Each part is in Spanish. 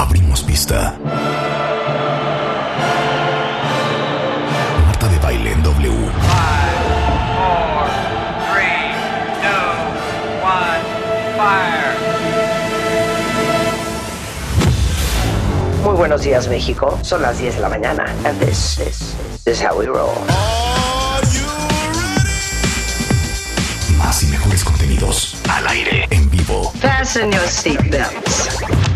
Abrimos pista. Marta de baile en W. Muy buenos días, México. Son las 10 de la mañana. And this is, this is how we roll. Más y mejores contenidos. Al aire. En vivo. Fasten your seatbelts.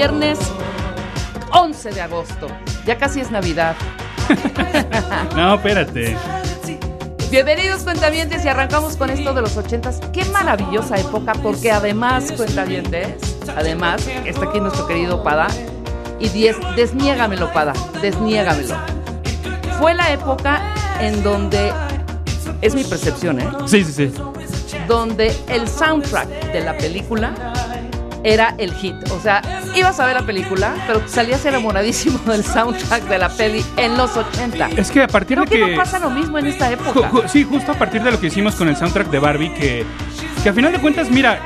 Viernes 11 de agosto. Ya casi es Navidad. No, espérate. Bienvenidos, cuentavientes, y arrancamos con esto de los ochentas. Qué maravillosa época, porque además, cuentavientes, además, está aquí nuestro querido Pada. Y diez, desniégamelo, Pada, desniégamelo. Fue la época en donde, es mi percepción, ¿eh? Sí, sí, sí. donde el soundtrack de la película era el hit. O sea, ibas a ver la película, pero salías enamoradísimo del soundtrack de la peli en los 80. Es que a partir Creo de que que. no pasa lo mismo en esta Ju- época. ju- sí, justo a partir de lo que hicimos con el soundtrack de Barbie, que, que a final de cuentas, mira,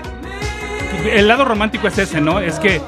el lado romántico es ese, ¿no? Es que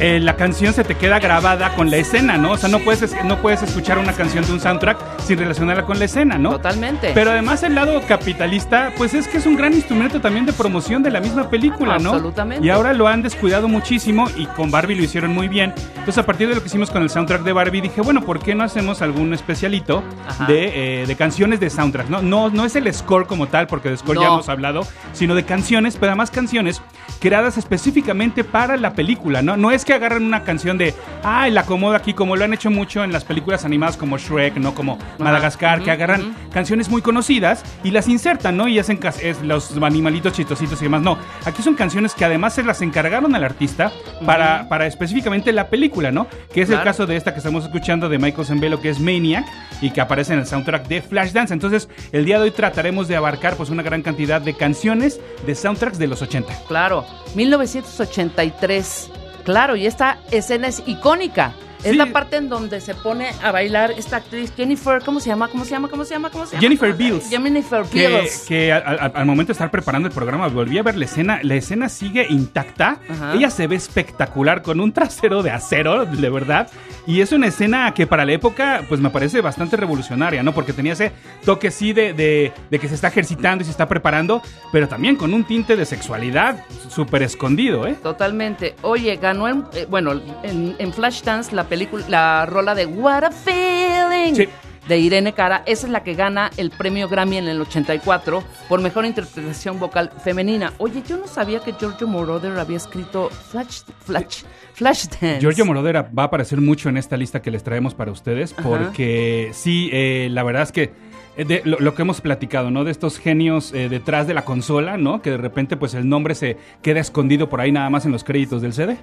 eh, la canción se te queda grabada con la escena, ¿no? O sea, no puedes, es- no puedes escuchar una canción de un soundtrack sin relacionarla con la escena, ¿no? Totalmente. Pero además el lado capitalista, pues es que es un gran instrumento también de promoción de la misma película, ¿no? Absolutamente. Y ahora lo han descuidado muchísimo y con Barbie lo hicieron muy bien. Entonces a partir de lo que hicimos con el soundtrack de Barbie dije, bueno, ¿por qué no hacemos algún especialito de, eh, de canciones de soundtrack? ¿no? No, no es el score como tal, porque de score ya hemos hablado, sino de canciones, pero además canciones creadas específicamente para la película, ¿no? No es que agarren una canción de, ay, la acomodo aquí, como lo han hecho mucho en las películas animadas como Shrek, ¿no? Como Madagascar, que agarran canciones muy conocidas y las insertan, ¿no? Y hacen es, los animalitos chistositos y demás. No, aquí son canciones que además se las encargaron al artista para, para específicamente la película, ¿no? Que es el caso de esta que estamos escuchando de Michael Zembello, que es Maniac y que aparece en el soundtrack de Flashdance. Entonces, el día de hoy trataremos de abarcar pues una gran cantidad de canciones de soundtracks de los 80. Claro, 1983. Claro, y esta escena es icónica. Es Sí. la parte en donde se pone a bailar esta actriz Jennifer, ¿cómo se llama? ¿Cómo se llama? ¿Cómo se llama? ¿Cómo se llama? Jennifer Beals. Jennifer Que, Beals. que al, al- al momento de estar preparando el programa volví a ver la escena. La escena sigue intacta. Ajá. Ella se ve espectacular con un trasero de acero, de verdad. Y es una escena que para la época, pues me parece bastante revolucionaria, ¿no? Porque tenía ese toque sí de, de- de que se está ejercitando y se está preparando, pero también con un tinte de sexualidad súper escondido, ¿eh? Totalmente. Oye, ganó en, eh, bueno, en, en Flashdance la película, la rola de What a Feeling Sí. de Irene Cara. Esa es la que gana el premio Grammy en el 84 por mejor interpretación vocal femenina. Oye, yo no sabía que Giorgio Moroder había escrito Flash, Flash, Flashdance. Giorgio Morodera va a aparecer mucho en esta lista que les traemos para ustedes, Ajá. porque sí, eh, la verdad es que de lo, lo que hemos platicado, ¿no? De estos genios eh, detrás de la consola, ¿no? Que de repente, pues el nombre se queda escondido por ahí nada más en los créditos del CD.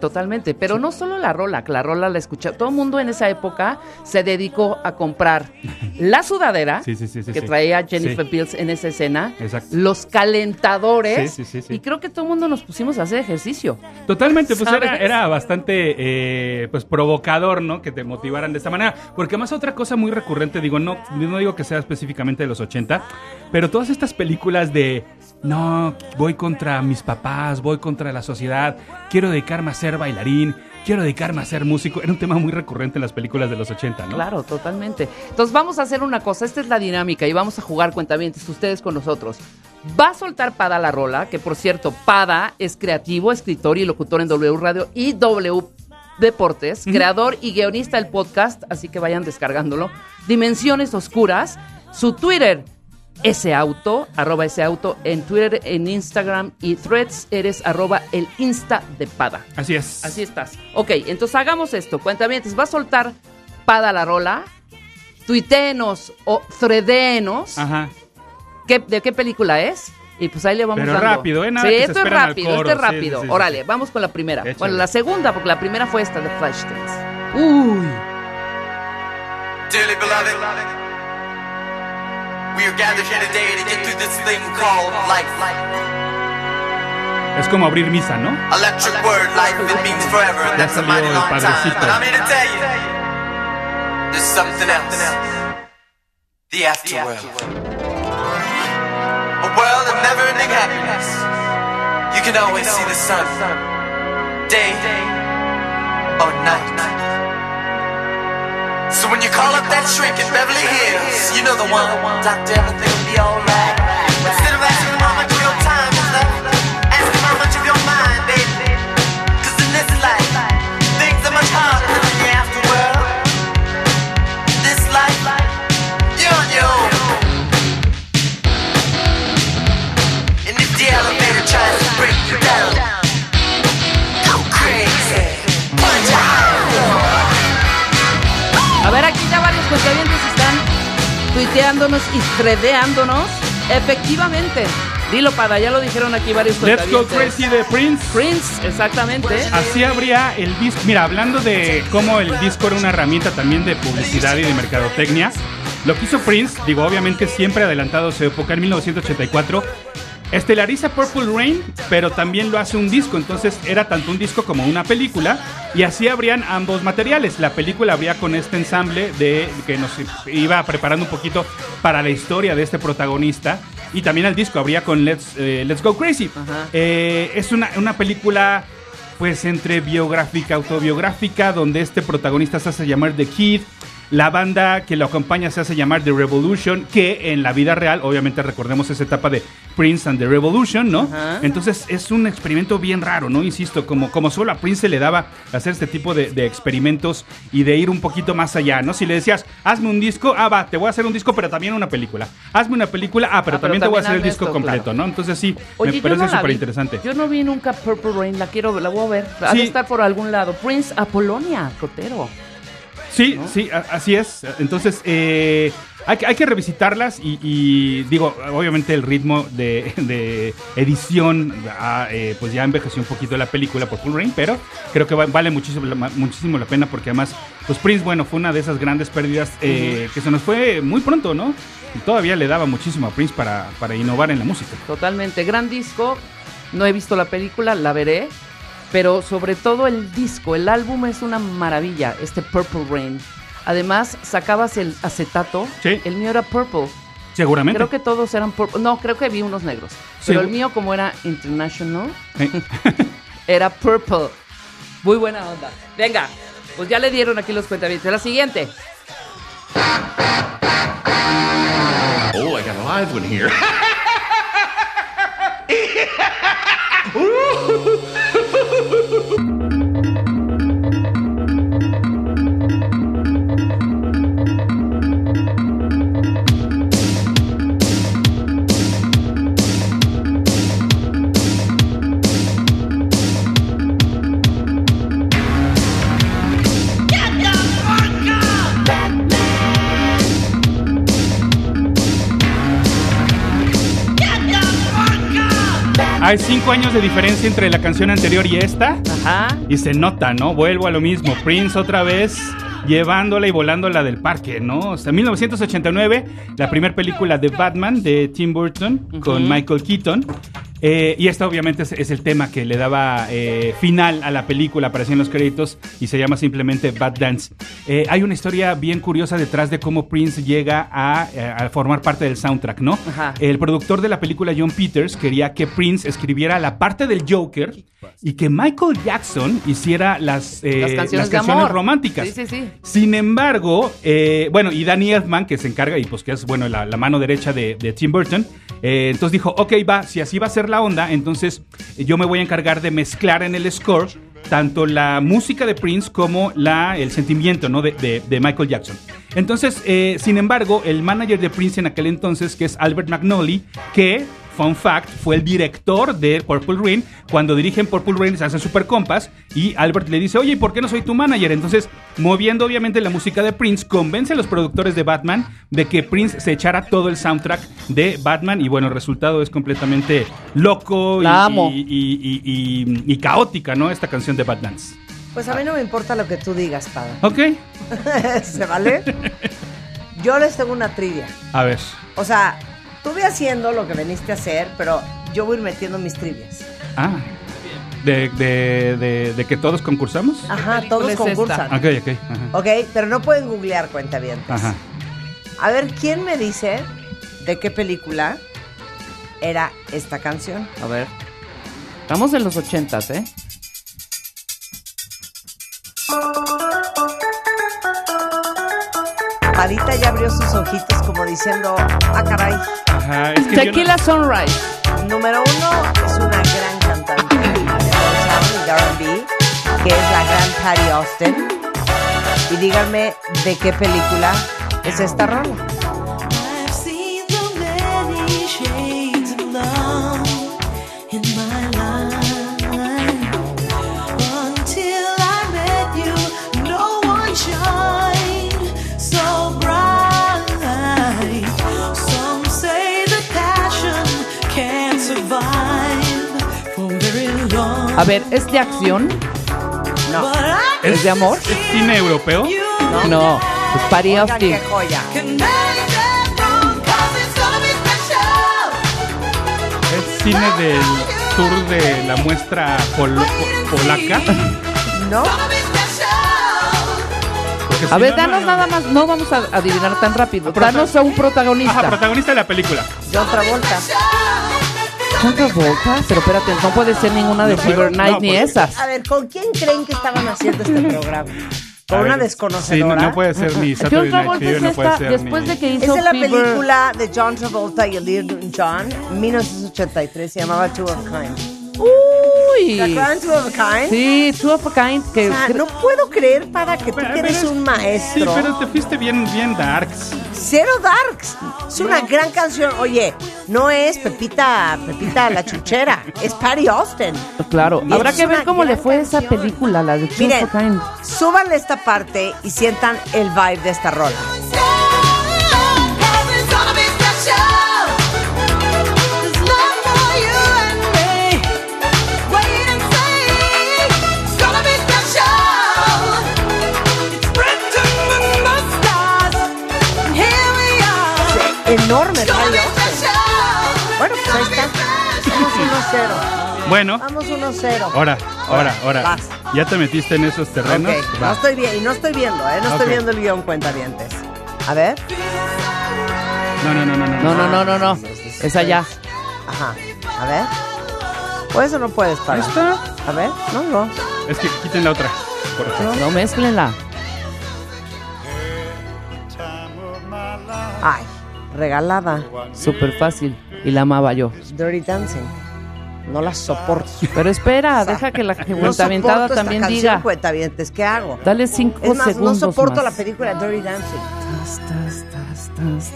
Totalmente, pero no solo la rola, que la rola la escucha. Todo el mundo en esa época se dedicó a comprar la sudadera Sí, sí, que traía Jennifer. Beals en esa escena, Exacto. los calentadores, Sí, sí, sí, y creo que todo el mundo nos pusimos a hacer ejicio. Totalmente, pues era, era bastante eh, pues provocador, ¿no? Que te motivaran de esta manera. Porque además otra cosa muy recurrente, digo, no, no digo que sea específicamente de los 80, pero todas estas películas de no, voy contra mis papás, voy contra la sociedad, quiero dedicarme a ser bailarín, quiero dedicarme a ser músico, era un tema muy recurrente en las películas de los 80, ¿no? Claro, totalmente. Entonces vamos a hacer una cosa, esta es la dinámica y vamos a jugar cuentavientes, ustedes con nosotros. Va a soltar Pada la rola, que por cierto, Pada es creativo, escritor y locutor en W Radio y W Deportes, creador y guionista del podcast, así que vayan descargándolo. Dimensiones Oscuras, su Twitter, ese auto, arroba ese auto, en Twitter, en Instagram y threads eres arroba el Insta de Pada. Así es. Así estás. Ok, entonces hagamos esto. Cuentavientes, va a soltar Pada la rola, tuiteenos o threadeenos Ajá. qué- de qué película es. Y pues ahí le vamos Pero dando. rápido, ¿eh? Nada sí, que se esto es rápido, esto es rápido. sí, sí, Órale, sí. vamos con la primera. Échale. Bueno, la segunda, porque la primera fue esta de Flashdance. Uy. Dearly beloved, we are gathered here today to get through this thing called life. Es como abrir misa, ¿no? Electric word, life, it means forever, and Ya that's a salió mighty long time. padrecito. But I'm here to tell you, there's something else. The afterworld. A world of never-ending happiness. You can always see the sun, day or night. So when you call up that shrink in Beverly Hills, you know the one. Doctor, everything will be alright. Y. Efectivamente. Dilo, Pada, ya lo dijeron aquí varios Let's Go. Crazy de Prince. Prince, exactamente. Así habría el disco. Mira, hablando de cómo el disco era una herramienta también de publicidad y de mercadotecnia, lo que hizo Prince, digo, obviamente siempre adelantado a su época, en 1984, estelariza Purple Rain, pero también lo hace un disco. Entonces era tanto un disco como una película. Y así habrían ambos materiales. La película habría con este ensamble de que nos iba preparando un poquito para la historia de este protagonista. Y también el disco habría con Let's, eh, Let's Go Crazy. Eh, es una, una película pues entre biográfica, autobiográfica, donde este protagonista se hace llamar The Kid. La banda que lo acompaña se hace llamar The Revolution, que en la vida real, obviamente recordemos esa etapa de Prince and The Revolution, ¿no? Ajá. Entonces es un experimento bien raro, ¿no? Insisto, como, como solo a Prince se le daba hacer este tipo de, de experimentos y de ir un poquito más allá, ¿no? Si le decías, hazme un disco, ah, va, te voy a hacer un disco, pero también una película. Hazme una película, ah, pero Ah, pero también te voy a hacer el disco esto, completo, claro. ¿no? Entonces sí, Oye, me parece no súper interesante. Yo no vi nunca Purple Rain, la quiero, la voy a ver. Ha de Sí. estar por algún lado. Prince Apolonia, Cotero. Sí, sí, así es. Entonces, eh, hay, que- hay que revisitarlas y, y digo, obviamente el ritmo de, de edición, ah, eh, pues ya envejeció un poquito la película por Full Rain, pero creo que va- vale muchísimo, la- muchísimo la pena porque además, pues Prince, bueno, fue una de esas grandes pérdidas eh, que se nos fue muy pronto, ¿no? Y todavía le daba muchísimo a Prince para, para innovar en la música. Totalmente. Gran disco. No he visto la película, la veré. Pero sobre todo el disco, el álbum es una maravilla, este Purple Rain. Además, sacabas el acetato. Sí. El mío era purple. Seguramente. Creo que todos eran purple. No, creo que vi unos negros. Pero Sí. el mío, como era international, Eh, era purple. Muy buena onda. Venga, pues ya le dieron aquí los cuentavientes. La siguiente. Oh, I got a live one here. Ha ha ha! Hay cinco años de diferencia entre la canción anterior y esta. Ajá. Y se nota, ¿no? Vuelvo a lo mismo. Prince otra vez llevándola y volándola del parque, ¿no? O sea, 1989, la primera película de Batman de Tim Burton con Michael Keaton. Eh, y esto obviamente es, es el tema que le daba eh, final a la película, aparecía en los créditos y se llama simplemente Bad Dance. Eh, hay una historia bien curiosa detrás de cómo Prince llega a, a formar parte del soundtrack, ¿no? Ajá. El productor de la película, John Peters, quería que Prince escribiera la parte del Joker y que Michael Jackson hiciera las, eh, Las canciones románticas. Sí, sí, sí. Sin embargo, eh, bueno, y Danny Elfman, que se encarga, y pues que es, bueno, la, la mano derecha de, de Tim Burton, eh, entonces dijo, ok, va, si así va a ser la onda, entonces eh, yo me voy a encargar de mezclar en el score tanto la música de Prince como la, el sentimiento ¿no? de, de- de Michael Jackson. Entonces, eh, sin embargo, el manager de Prince en aquel entonces, que es Albert McNally, que Fun fact, fue el director de Purple Rain. Cuando dirigen Purple Rain se hacen super compas y Albert le dice, oye, ¿y por qué no soy tu manager? Entonces, moviendo obviamente la música de Prince, convence a los productores de Batman de que Prince se echara todo el soundtrack de Batman y bueno, el resultado es completamente loco y, La amo. y- y- y- y- y caótica, ¿no? Esta canción de Bad Dance. Pues a mí no me importa lo que tú digas, Pada. Ok, ¿Se vale? Yo les tengo una trivia. a ver. O sea, tú ve haciendo lo que veniste a hacer, pero yo voy a ir metiendo mis trivias. Ah, de, de- de- de que todos concursamos. Ajá, todos es esta? concursan. Ok, ok. Ajá. Ok, pero no pueden googlear cuenta bien. Ajá. A ver, ¿quién me dice de qué película era esta canción? A ver. Estamos en los ochentas, ¿eh? Parita ya abrió sus ojitos como diciendo, ah, caray. Ajá, es que yo no- Tequila Sunrise. Número uno es una gran cantante de R&B, que es la gran Patty Austin. Y díganme de qué película es esta rola. A ver, ¿es de acción? No. ¿Es, de amor? ¿Es cine europeo? you No. Pues Patty Oigan, qué joya. ¿Es cine del tour de la muestra polaca? ¿No? Porque A si ver, no, danos no- nada más. No vamos a adivinar tan rápido. Danos a un protagonista. Ajá, protagonista de la película. John Travolta. John Travolta. Pero espérate, no puede ser ninguna de No puede- Fever Night no, ni porque- esas. A ver, ¿con quién creen que estaban haciendo este programa? A Con una ver, desconocedora. Sí, no, no puede ser ni John Saturday Night Travolta Fever, es no puede esta, ser después ni... de que Es hizo de la Fever- película de John Travolta y Little John, 1983, se llamaba Two of Kind. Uy. ¿Se acuerdan Two of a Kind? Sí, Two of a Kind. Que O sea, creo- no puedo creer para que tú eres un Sí, maestro. pero te fuiste bien, bien darks. Cero Darks. Es una gran canción. Oye, no es Pepita, Pepita la chuchera, es Patty Austin. Claro, Y habrá que ver cómo le fue esa película, la de Two Miren, of a Kind. súbanle esta parte y sientan el vibe de esta rola. Enorme. Bueno, pues ahí está. Vamos 1-0. Bueno, Vamos 1-0. ahora, ahora, ahora. Vas. Ya te metiste en esos terrenos. No estoy bien, y no estoy viendo, ¿eh? No estoy viendo el guion cuenta dientes. A ver. No, no, no, no, no. No, no, no, no, no. Es allá. Ajá. A ver. O eso no puedes parar. está. A ver. No, no. Es que quiten la otra. Por favor. No mezclenla. Regalada. Súper fácil. Y la amaba yo. Dirty Dancing. No la soporto. Pero espera, deja que la No cuentaventada soporto esta también canción, diga. cuentavientes. ¿Qué hago? Dale cinco Es más, no segundos soporto más. la película Dirty Dancing. Tas, tas, tas, tas,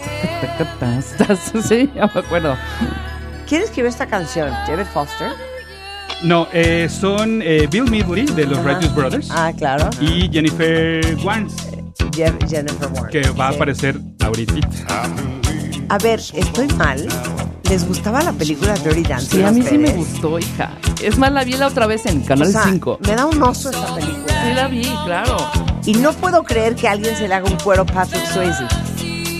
tas, tas, tas. Sí, ya me acuerdo. ¿Quién escribió esta canción? ¿David Foster? No, eh, son eh, Bill Medley de los Ajá. Righteous Brothers Ah, claro. y Jennifer Warnes, Je- Jennifer Warnes. que va a aparecer ahorita. A ver, estoy mal. ¿Les gustaba la película Dirty Dancing? Sí, a mí sí me gustó, hija. Es más, la vi la otra vez en O Canal sea, 5. Me da un oso esta película. Sí la vi, claro. Y no puedo creer que a alguien se le haga un cuero Patrick Swayze.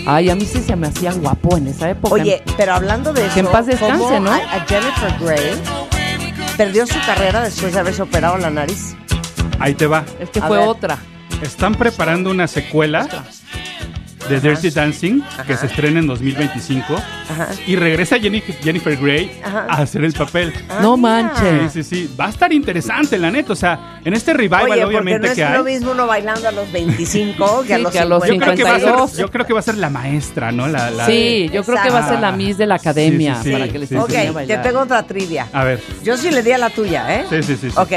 Ay, a mí sí se me hacía guapo en esa época. Oye, pero hablando de eso, Que en paz descanse, ¿cómo ¿no? A, a Jennifer Grey perdió su carrera después de haberse operado la nariz. Ahí te va. es que a fue ver. otra. Están preparando una secuela de Dirty Dancing que Ajá. se estrena en 2025 Ajá. y regresa Jenny- Jennifer Grey Ajá. a hacer el papel. Ah, No manches. Sí, sí, sí. Va a estar interesante, la neta. O sea, en este revival, Oye, obviamente, no es que lo hay. mismo uno bailando a los 25 que a los que a los 50. Yo creo, que va a ser, 52. yo creo que va a ser la maestra, ¿no? La, la- Sí, yo creo que va a ser la. Miss de la academia Sí, sí, sí. para que les Sí, enseñe a Ok, te tengo otra trivia. A ver. Yo sí le di a la tuya, ¿eh? Sí, sí, sí. sí. Ok.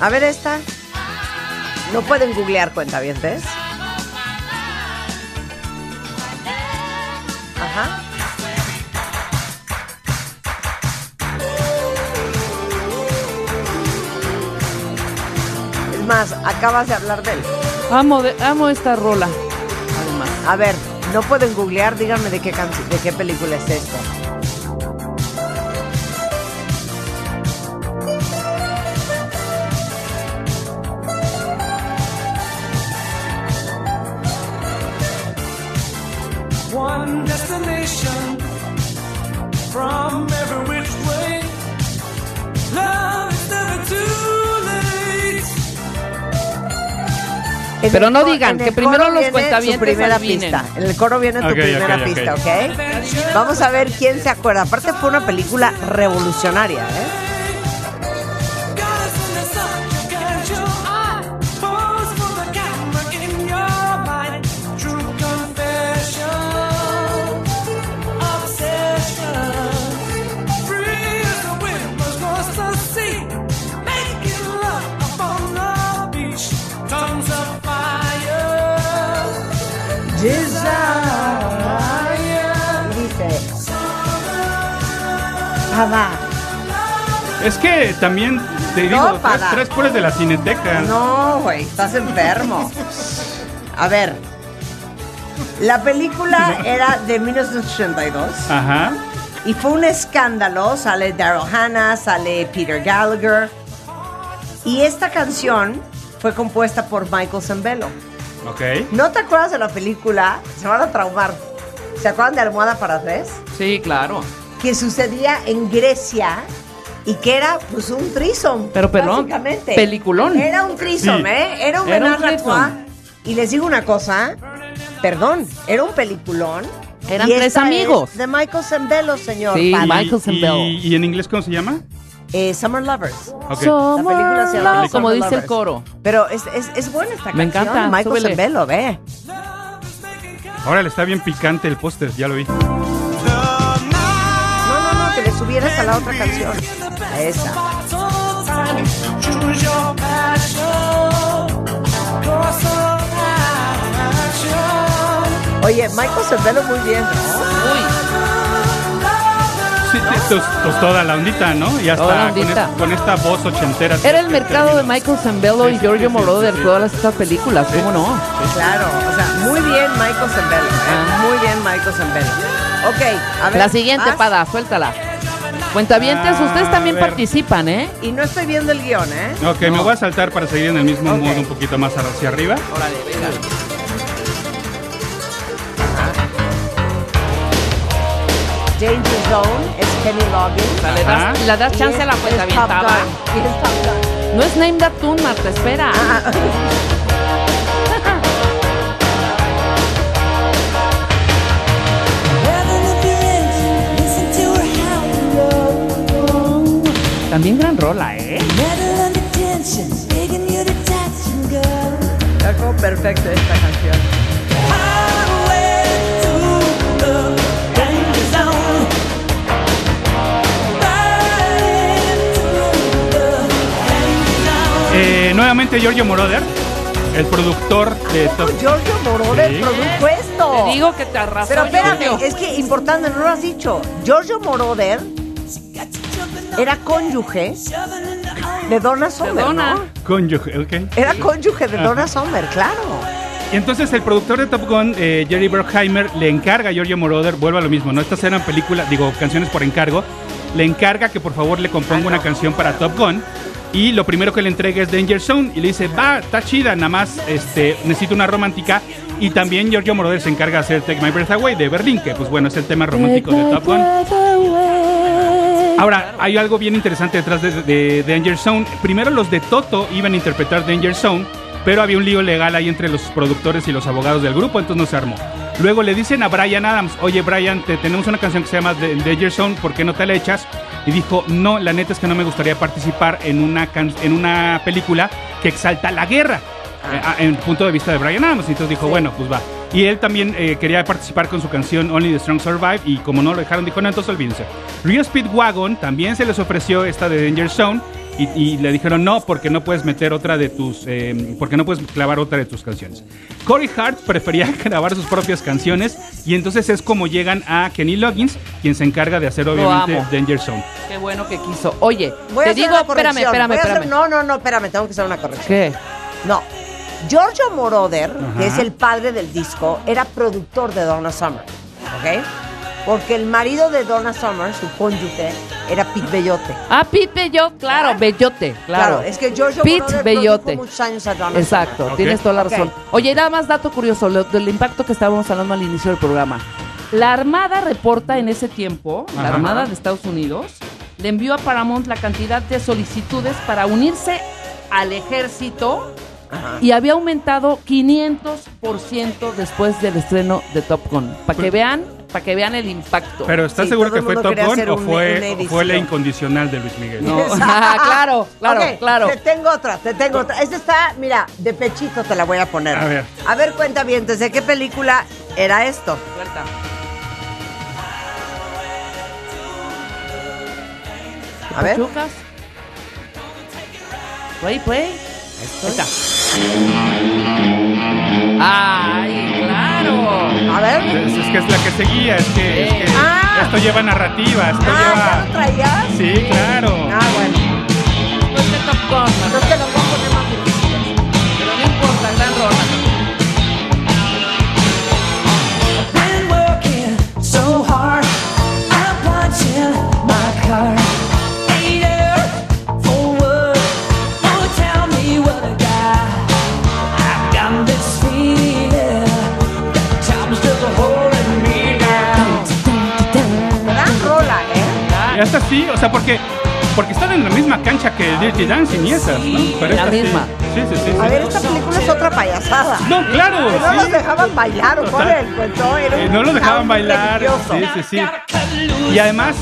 A ver esta. No pueden googlear cuentavientes. Ajá. Es más, acabas de hablar de él. Amo, de- amo esta rola. Además. A ver, no pueden googlear, díganme de qué canci- de qué película es esto. En Pero no digan, que primero los cuentavientes su primera adivinen. pista. En el coro viene tu Ok, primera ok, ok. pista, ¿ok? Vamos a ver quién se acuerda. Aparte fue una película revolucionaria, ¿eh? Pada. Es que también te digo, No, tres, tres puras de la cineteca. No, güey, estás enfermo. A ver. La película era de 1982 Ajá. y fue un escándalo. Sale Daryl Hannah, sale Peter Gallagher. Y esta canción fue compuesta por Michael Zambello. Ok. ¿No te acuerdas de la película? Se van a traumar. ¿Se acuerdan de Almohada para tres? Sí, claro. Que sucedía en Grecia y que era pues un trisom. Pero, perdón, básicamente. peliculón. Era un trisom, Sí. ¿eh? Era un Era un. Y les digo una cosa, perdón, era un peliculón. Eran Y tres esta amigos. es de Michael Zambello, señor. Sí. Michael Zambello. ¿Y, y en inglés cómo se llama? Eh, Summer Lovers. Ok. La película se llama Summer Love, como Summer dice el coro. Pero es, es, es buena esta Me canción. encanta, Michael súbele. Zambello, ve. Órale, está bien picante el póster, ya lo vi. Subieras a la otra canción. A esa. Oye, Michael Zambello muy bien, ¿no? Uy, Sí, pues, toda la ondita, ¿no? Y hasta con, ondita. es- con esta voz ochentera. era el mercado de. Michael Zambello Sí, y Giorgio sí, Moroder, sí, sí. todas estas películas, ¿cómo no? Claro, o sea, muy bien Michael Zambello. ¿eh? Ah. Muy bien Michael Zambello. Ok, a ver. La siguiente, ¿vas? Pada, suéltala. Cuentavientes, Ah, ustedes también participan, ¿eh? Y no estoy viendo el guion, ¿eh? Ok, me voy a saltar para seguir en el mismo Ok. modo un poquito más hacia arriba. Órale, venga. Danger Zone es Kenny Loggins. Le Ajá. das, le das Y chance a la cuenta es Top avientada. Gun. Y es Top Gun. No es Name That Tune, Marta, espera. También gran rola, ¿eh? Está como perfecto esta canción. Eh, nuevamente Giorgio Moroder, el productor de Top. Giorgio Moroder Sí. produjo esto. Te digo que te arrasó. Pero espérame, Giorgio. es que importante, no lo has dicho. Giorgio Moroder era cónyuge de Donna Summer, Donna. ¿no? Cónyuge, ok. Era cónyuge de Donna Summer, claro. Y entonces el productor de Top Gun, eh, Jerry Bruckheimer, le encarga a Giorgio Moroder, vuelve a lo mismo, ¿no? Estas eran películas, digo, canciones por encargo. Le encarga que por favor le componga una canción para Top Gun. Y lo primero que le entrega es Danger Zone y le dice, va, está chida, nada más este, necesito una romántica. Y también Giorgio Moroder se encarga de hacer Take My Breath Away de Berlín, que pues bueno, es el tema romántico de Top Gun. Ahora, hay algo bien interesante detrás de, de Danger Zone. Primero los de Toto iban a interpretar Danger Zone, pero había un lío legal ahí entre los productores y los abogados del grupo, entonces no se armó. Luego le dicen a Brian Adams, oye Brian, te tenemos una canción que se llama The- Danger Zone, ¿por qué no te la echas? Y dijo, no, la neta es que no me gustaría participar en una, can- en una película que exalta la guerra. eh, a- en el punto de vista de Brian Adams. Entonces dijo, bueno, pues va. Y él también eh, quería participar con su canción Only the Strong Survive. Y como no lo dejaron, dijo, no, entonces olvídense. Real Speedwagon también se les ofreció esta de Danger Zone. Y, y le dijeron, no, porque no puedes meter otra de tus. eh, porque no puedes clavar otra de tus canciones. Corey Hart prefería grabar sus propias canciones. Y entonces es como llegan a Kenny Loggins, quien se encarga de hacer, obviamente. Danger Zone. Qué bueno que quiso. Oye, Voy a te hacer digo, una espérame, hacer- espérame. No, no, no, espérame, tengo que hacer una corrección. ¿Qué? No. Giorgio Moroder, que es el padre del disco, era productor de Donna Summer. ¿Ok? Porque el marido de Donna Summer, su cónyuge, era Pete Bellote. Ah, Pete Bellote, claro, Bellote, claro. es que Giorgio Pete Moroder Bellote. muchos años a Donna Exacto, Summer. Tienes toda la razón. Oye, nada más dato curioso lo- del impacto que estábamos hablando al inicio del programa. La Armada reporta en ese tiempo, la. Armada de Estados Unidos, le envió a Paramount la cantidad de solicitudes para unirse al ejército Ajá. y había aumentado 500% después del estreno de Top Gun. Para que vean, para que vean el impacto. Pero ¿estás Sí, seguro que fue Top Gun o un- fue, fue la incondicional de Luis Miguel? No. Ah, claro, claro, claro. Te tengo otra, te tengo otra. Esta está, mira, de pechito te la voy a poner. A ver. A ver, cuenta bien, ¿desde qué película era esto? Suelta. A ver. Pachucas. Play, play. Ahí está. ¡Ay, claro! A ver. Es, es que es la que seguía, es que, es que Ah. esto lleva narrativa, esto Ah, ¿ya lo lleva... traías? Sí, claro. Ah, bueno. Pues te lo poner más difícil. Pero no importa, gran rola. Been working so hard. Sí, o sea, porque, porque están en la misma cancha que Dirty Dancing y esas, ¿no? Pero La misma. Sí, sí, sí. A ver, esta película es otra payasada. No, claro. Que no sí. los dejaban bailar, ¿o cuál era el cuento? Era Eh, no los dejaban bailar. religioso. Sí, sí, sí. Y además,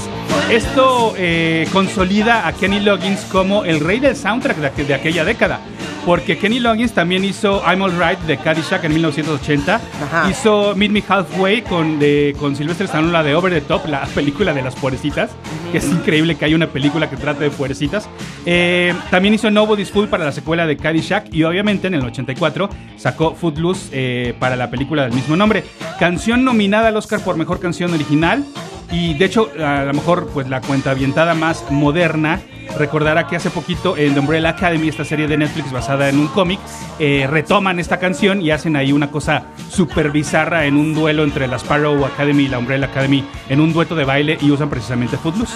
esto eh, consolida a Kenny Loggins como el rey del soundtrack de, aqu- de aquella década. Porque Kenny Loggins también hizo I'm Alright de Caddyshack en 1980. Ajá. Hizo Meet Me Halfway con, de, con Sylvester Stallone, la de Over the Top, la película de las puerecitas. Que es increíble que haya una película que trate de puerecitas. Eh, también hizo Nobody's Fool para la secuela de Caddyshack. Y obviamente en el 84 sacó Footloose eh, para la película del mismo nombre. Canción nominada al Oscar por Mejor Canción Original. Y de hecho, a lo mejor, pues la cuenta avientada más moderna recordará que hace poquito en The Umbrella Academy, esta serie de Netflix basada en un cómic, eh, retoman esta canción y hacen ahí una cosa súper bizarra en un duelo entre la Sparrow Academy y la Umbrella Academy, en un dueto de baile y usan precisamente Footloose.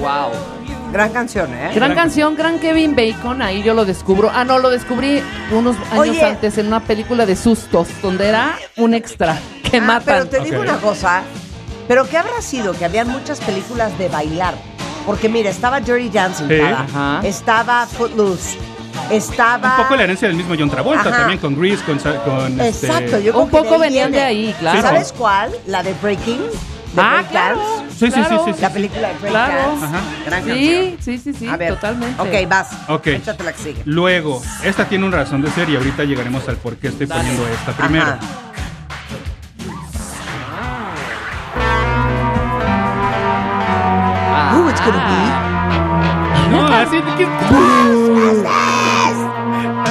Wow. Gran canción, ¿eh? Gran canción, gran Kevin Bacon, ahí yo lo descubro. Ah, no, lo descubrí unos años Oye. antes en una película de sustos, donde era un extra que Ah, matan. pero te digo una cosa. ¿Pero qué habrá sido? Que habían muchas películas de bailar. Porque mira, estaba Dirty Dancing, Sí. Estaba Footloose, estaba... Un poco la herencia del mismo John Travolta, Ajá. también con Grease, con... con este- Exacto, yo Un creo que poco venían viene. de ahí, claro. ¿Sabes cuál? La de Breaking. de Ah, Break claro. Dance. Sí, sí, sí, sí, sí. La película de Break Claro. Dance. Ajá. Gran Sí, sí, sí, sí, A ver, totalmente. Ok, vas. Ok. Échate la que sigue. Luego, esta tiene una razón de ser y ahorita llegaremos al por qué estoy Dale. poniendo esta primero. Ajá. No, así de que...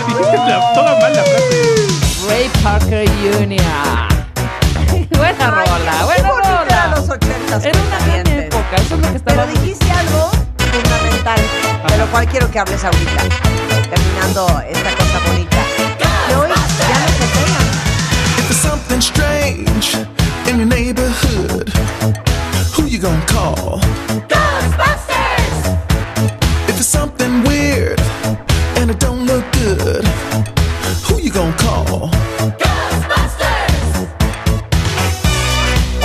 Dijiste la- toda mal la frase. Ray Parker Jr. buena rola, buena rola. los ochentas. Era una gran época, eso es lo que estaba Pero dijiste algo fundamental, de lo cual quiero que hables ahorita, terminando esta cosa bonita. Que hoy ya no se pegan. If there's something strange in your neighborhood, who you gonna call? Ghostbusters!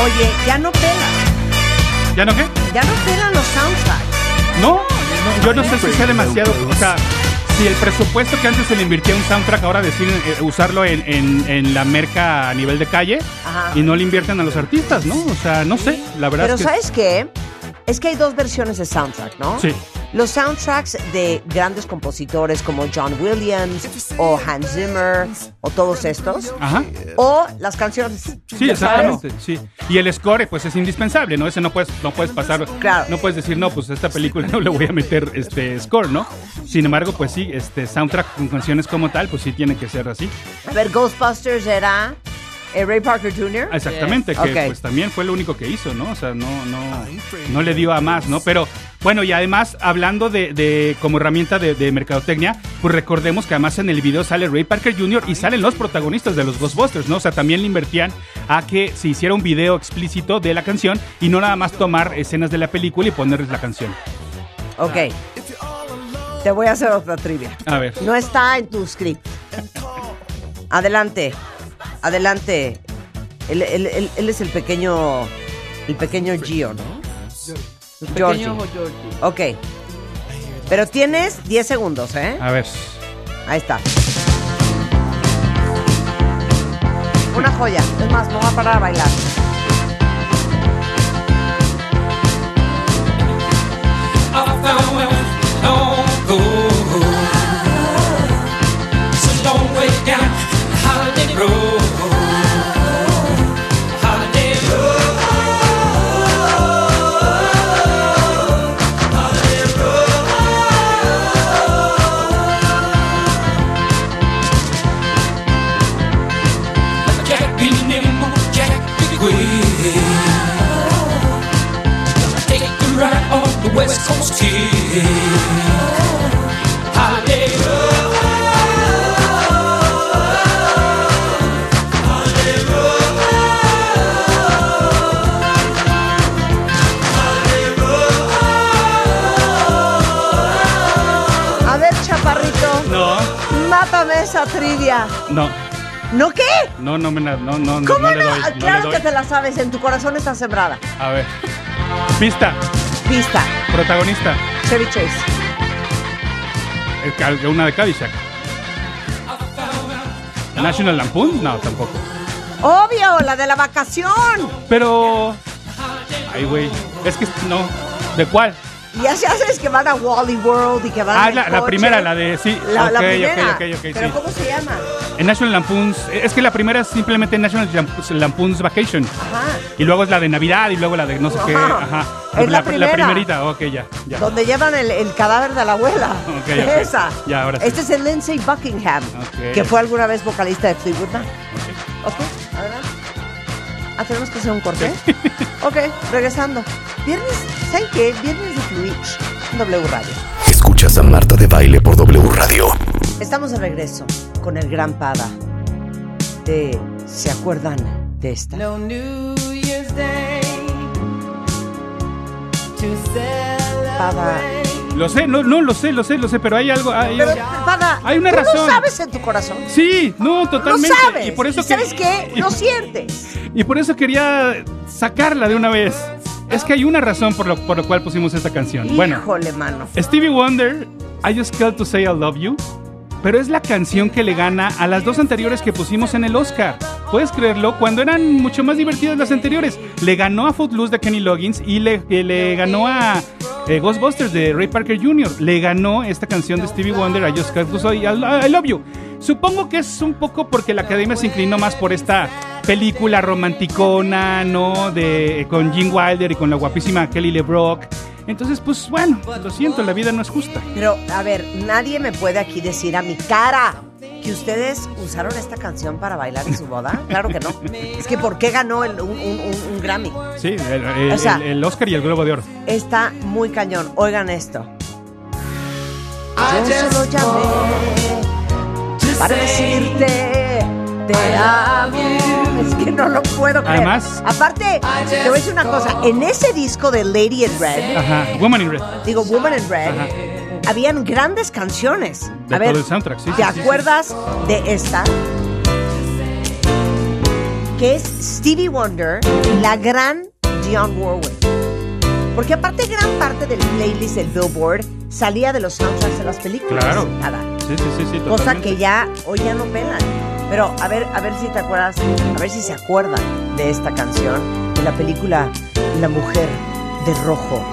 Oye, ya no pelan, ¿Ya no qué? ya no pelan los soundtracks. No, yo no sé si sea demasiado. O sea, si el presupuesto que antes se le invirtió a un soundtrack, ahora deciden eh, usarlo en, en- en la merca a nivel de calle Ajá. y no le invierten a los artistas, ¿no? O sea, no sé, la verdad Pero es que. ¿sabes qué? Es que hay dos versiones de soundtrack, ¿no? Sí. Los soundtracks de grandes compositores como John Williams o Hans Zimmer o todos estos. Ajá. O las canciones. Sí, exactamente, sí. Y el score, pues es indispensable, ¿no? Ese no puedes, no puedes pasar, Claro. no puedes decir, no, pues a esta película no le voy a meter este score, ¿no? Sin embargo, pues sí, este soundtrack con canciones como tal, pues sí tiene que ser así. A ver, Ghostbusters era Ray Parker Jr. Exactamente, que pues también fue lo único que hizo, ¿no? O sea, no, no, no le dio a más, ¿no? Pero bueno, y además, hablando de, de como herramienta de, de mercadotecnia, pues recordemos que además en el video sale Ray Parker Jr. y salen los protagonistas de los Ghostbusters, ¿no? O sea, también le invertían a que se hiciera un video explícito de la canción y no nada más tomar escenas de la película y ponerles la canción. Ok. Te voy a hacer otra trivia. A ver. No está en tu script. Adelante. Adelante. Él, él- él- él es el pequeño. El pequeño Gio, ¿no? Pequeño Georgie. Ok. Pero tienes 10 segundos, ¿eh? A ver. Ahí está. Una joya. Es más, me voy a parar a bailar. I found esa trivia. no, ¿No qué? no, no me la- no, no, no, ¿Cómo no no? le doy. No claro le que doy. te la sabes. En tu corazón está sembrada. A ver. Pista, Protagonista. Chevy Chase. El una de Caddyshack. National Lampoon, no, tampoco. Obvio, la de la vacación. Pero. Ay, güey. Es que no. ¿De cuál? Y ya sabes que van a Wally World y que van Ah, en la, la primera, la de. Sí. La, la ok, ok, primera. ok, ok, Pero sí. ¿cómo se llama? En National Lampoon's. Es que la primera es simplemente National Lamp- Lampoon's Vacation. Ajá. Y luego es la de Navidad y luego la de no sé qué. Ajá. Es la primera. primerita, ok, ya. ya. Donde llevan el, el cadáver de la abuela. Ok, ok. Esa. Ya, ahora sí. Este es el Lindsay Buckingham, Ok. que fue alguna vez vocalista de Fleetwood Mac. Ok, adelante. Ah, tenemos que hacer un corte. ok, regresando. Viernes, ¿saben qué? Viernes de Fluich, en W Radio. Escuchas a Marta de Baile por W Radio. Estamos de regreso con el gran Pada. De, ¿Se acuerdan de esta? No New Year's Day to Pada. Lo sé, no, no, lo sé, lo sé, lo sé, pero hay algo. Hay, Pero, Pada, Hay una tú razón. lo sabes en tu corazón. Sí, no, Lo totalmente. sabes. Y por eso ¿Y sabes que- qué? y- Lo sientes. Y por eso quería sacarla de una vez. Es que hay una razón por lo, por lo cual pusimos esta canción. Bueno, mano. Stevie Wonder, I Just Called to Say I Love You, pero es la canción que le gana a las dos anteriores que pusimos en el Oscar. ¿Puedes creerlo? Cuando eran mucho más divertidas las anteriores. Le ganó a Footloose de Kenny Loggins y le, eh, le ganó a eh, Ghostbusters de Ray Parker Jr. Le ganó esta canción de Stevie Wonder, I Just Called to Say I Love You. Supongo que es un poco porque la academia se inclinó más por esta película romanticona, ¿no? De, con Gene Wilder y con la guapísima Kelly LeBrock. Entonces, pues bueno, lo siento, la vida no es justa. Pero, a ver, nadie me puede aquí decir a mi cara que ustedes usaron esta canción para bailar en su boda. Claro que no. Es que ¿por qué ganó el- un, un- un- un Grammy? Sí, el, el- O sea- el- el Oscar y el Globo de Oro. Está muy cañón. Oigan esto. Yo solo llamé para decirte te amo. Es que no lo puedo creer. Además- Aparte, te voy a decir una cosa. En ese disco de Lady in Red, Ajá, Woman in Red. digo Woman in Red, Ajá. habían grandes canciones. De a ver, todo el soundtrack, sí, ¿te sí, sí, sí. acuerdas de esta? que es Stevie Wonder y la gran Dionne Warwick. Porque aparte gran parte del playlist del Billboard salía de los soundtracks de las películas. Claro. Nada. Sí, sí, sí, sí, Cosa totalmente. que ya hoy ya no pelan. Pero a ver, a ver si te acuerdas, a ver si se acuerdan de esta canción de la película La mujer de rojo.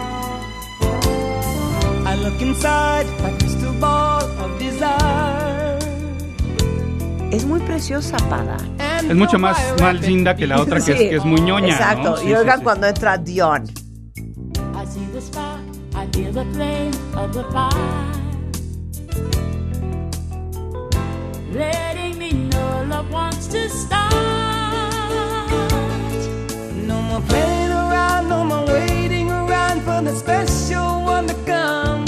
I look inside my crystal ball of desire. Es muy preciosa, Pada. Es mucho más, más linda que la otra que, es, Sí, que es muy ñoña. Exacto. ¿no? Sí, y oigan sí. cuando entra Dion. I see the spark, I feel the flame of the fire. Letting me know love wants to start. No more playing around, no more waiting around for the special one to come.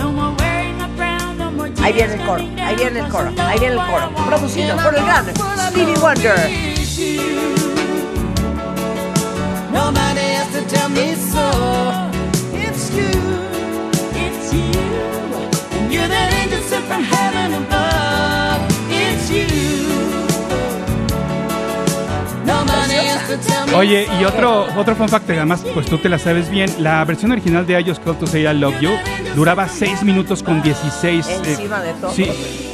No more wearing a frown, no more Ahí viene el coro, ahí viene el coro, ahí viene el coro. Producido por el gran Stevie Wonder. Nobody has to tell me so. It's you, It's you. and you're that angel sent from heaven above. Oye, y otro, otro fun fact, además, pues tú te la sabes bien. La versión original de I Just Called to Say I Love You duraba 6 minutos con 16. eh, Encima de todo. Sí.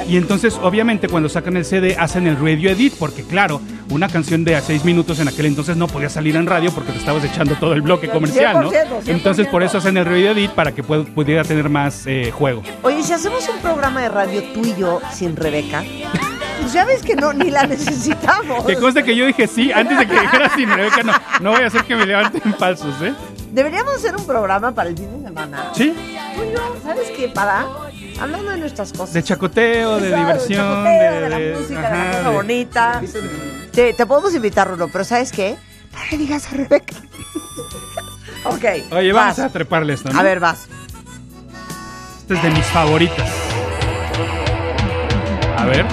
Y entonces, obviamente, cuando sacan el CD, hacen el radio edit, porque claro, una canción de a 6 minutos en aquel entonces no podía salir en radio porque te estabas echando todo el bloque comercial, ¿no? 100%, 100%. Entonces, por eso hacen el radio edit para que pu- pudiera tener más eh, juego. Oye, si hacemos un programa de radio tú y yo sin Rebeca, pues ya ves que no, ni la necesitamos. Que conste que yo dije sí antes de que dijera sin Rebeca, no, no voy a hacer que me levanten falsos, ¿eh? Deberíamos hacer un programa para el fin de semana. Sí, y yo, ¿sabes qué? Para, hablando de nuestras cosas. de chacoteo, de Exacto, diversión, chacoteo, de, la de- música, de la cosa de- bonita. Te, te podemos invitar, Rulo, pero ¿sabes qué? Para que digas a Rebeca. ok. Oye, vamos vas. a treparle esto, ¿no? A ver, vas. Esta es de mis favoritas. A ver.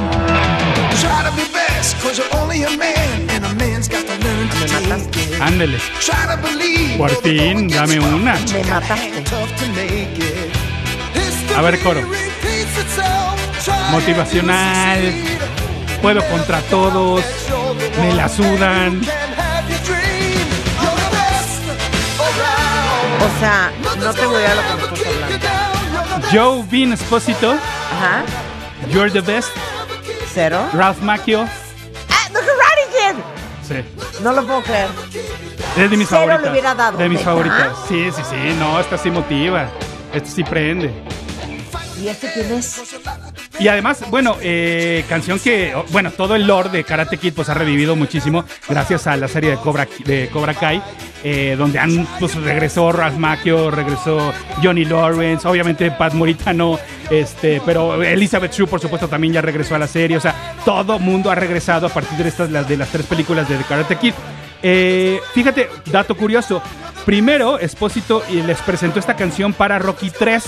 Ándele. Try to believe. Por fin, dame una. Me mataste. tough to make it. History A ver, coro. Motivacional. Puedo contra todos. Me la sudan. O sea, no tengo idea de lo que me estás hablando. Joe Bean Esposito, Ajá. You're the Best. Cero. Ralph Macchio. ¡Ah, The Karate Kid! Sí. No lo puedo creer. Es de mis Cero le favoritas. hubiera dado, De mis ¿neta? favoritas. Sí, sí, sí. No, esta sí motiva. Esta sí prende. ¿Y este quién es? Y además, bueno, eh, canción que, bueno, todo el lore de Karate Kid pues ha revivido muchísimo gracias a la serie de Cobra, de Cobra Kai, eh, donde han, pues regresó Ralph Macchio, regresó Johnny Lawrence, obviamente Pat Moritano, este, pero Elizabeth Shue, por supuesto, también ya regresó a la serie, o sea, todo mundo ha regresado a partir de estas, las, de las tres películas de Karate Kid. Eh, fíjate, dato curioso. Primero, Espósito les presentó esta canción para Rocky 3.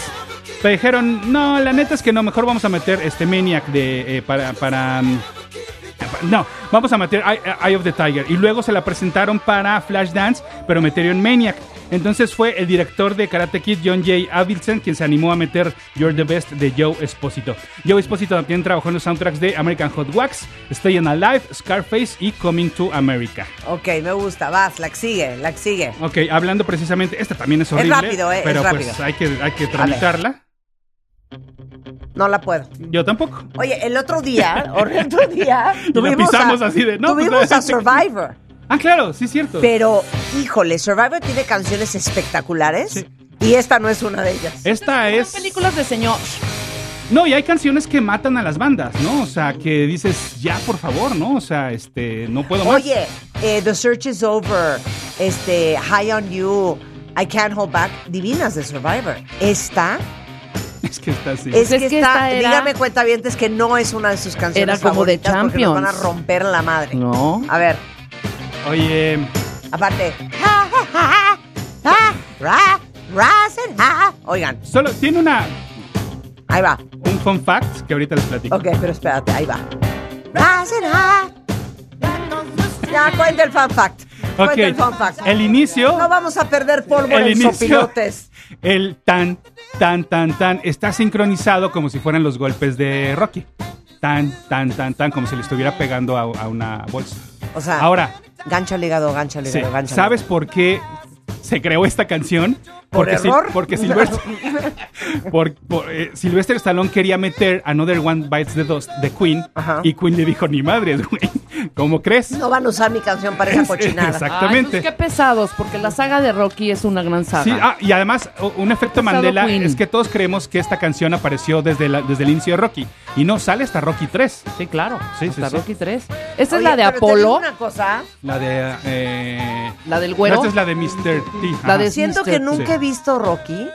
Pero dijeron, no, la neta es que no, mejor vamos a meter este Maniac de, eh, para... para mm, no, vamos a meter Eye, Eye of the Tiger. Y luego se la presentaron para Flashdance, pero metieron Maniac. Entonces fue el director de Karate Kid, John J. Avildsen, quien se animó a meter You're the Best de Joe Esposito. Joe Esposito también trabajó en los soundtracks de American Hot Wax, Stayin' Alive, Scarface y Coming to America. Ok, me gusta. Vas, la que sigue, la que sigue. Ok, hablando precisamente, esta también es horrible. rápido, eh, es Pero rápido. pues hay que, hay que tramitarla. No la puedo. Yo tampoco. Oye, el otro día, o el otro día, tuvimos, pisamos a, así de, no, pues, tuvimos a. Survivor. Ah, claro, sí es cierto. Pero, híjole, Survivor tiene canciones espectaculares Sí. y esta no es una de ellas. Esta es... Películas de señor. No, y hay canciones que matan a las bandas, ¿no? O sea, que dices, ya, por favor, ¿no? O sea, este, no puedo más. Oye, eh, The Search is Over, este, High on You, I Can't Hold Back, divinas de Survivor. Esta Es que está así. es, es que, que está, esta era- dígame cuenta bien, es que no es una de sus canciones Era como de porque nos van a Champions. romper la madre. No. A ver, Oye, aparte. Oigan, solo tiene una ahí va. un fun fact que ahorita les platico. Ok, pero espérate, ahí va. Ya, cuenta el fun fact. Ok, Cuenta el fun fact. el inicio, No vamos a perder polvo el en inicio, sopilotes. el tan, tan, tan, tan, está sincronizado como si fueran los golpes de Rocky. Tan, tan, tan, tan, como si le estuviera pegando a, a una bolsa. O sea, Ahora, gancho al hígado, gancho al sí, hígado, gancho al ¿sabes por qué se creó esta canción? ¿Por Porque, error? porque Sylvester, por- por, eh, Sylvester Stallone quería meter Another One Bites the Dust de Queen Ajá. y Queen le dijo, ni madres, güey. ¿Cómo crees? No van a usar mi canción para esa cochinada. Exacto. Ay, Exactamente. pues qué pesados, porque la saga de Rocky es una gran saga. Sí, ah, y además, un efecto Mandela Queen. es que todos creemos que esta canción apareció desde, la- desde el inicio de Rocky. Y no sale hasta Rocky 3. Sí, claro. Sí, hasta sí. Rocky 3. Esta Oye, es la de Apolo, una cosa, La de. Eh, la del no, güero. esta es la de Mr. T. La de- siento Mr. que nunca Sí. he visto Rocky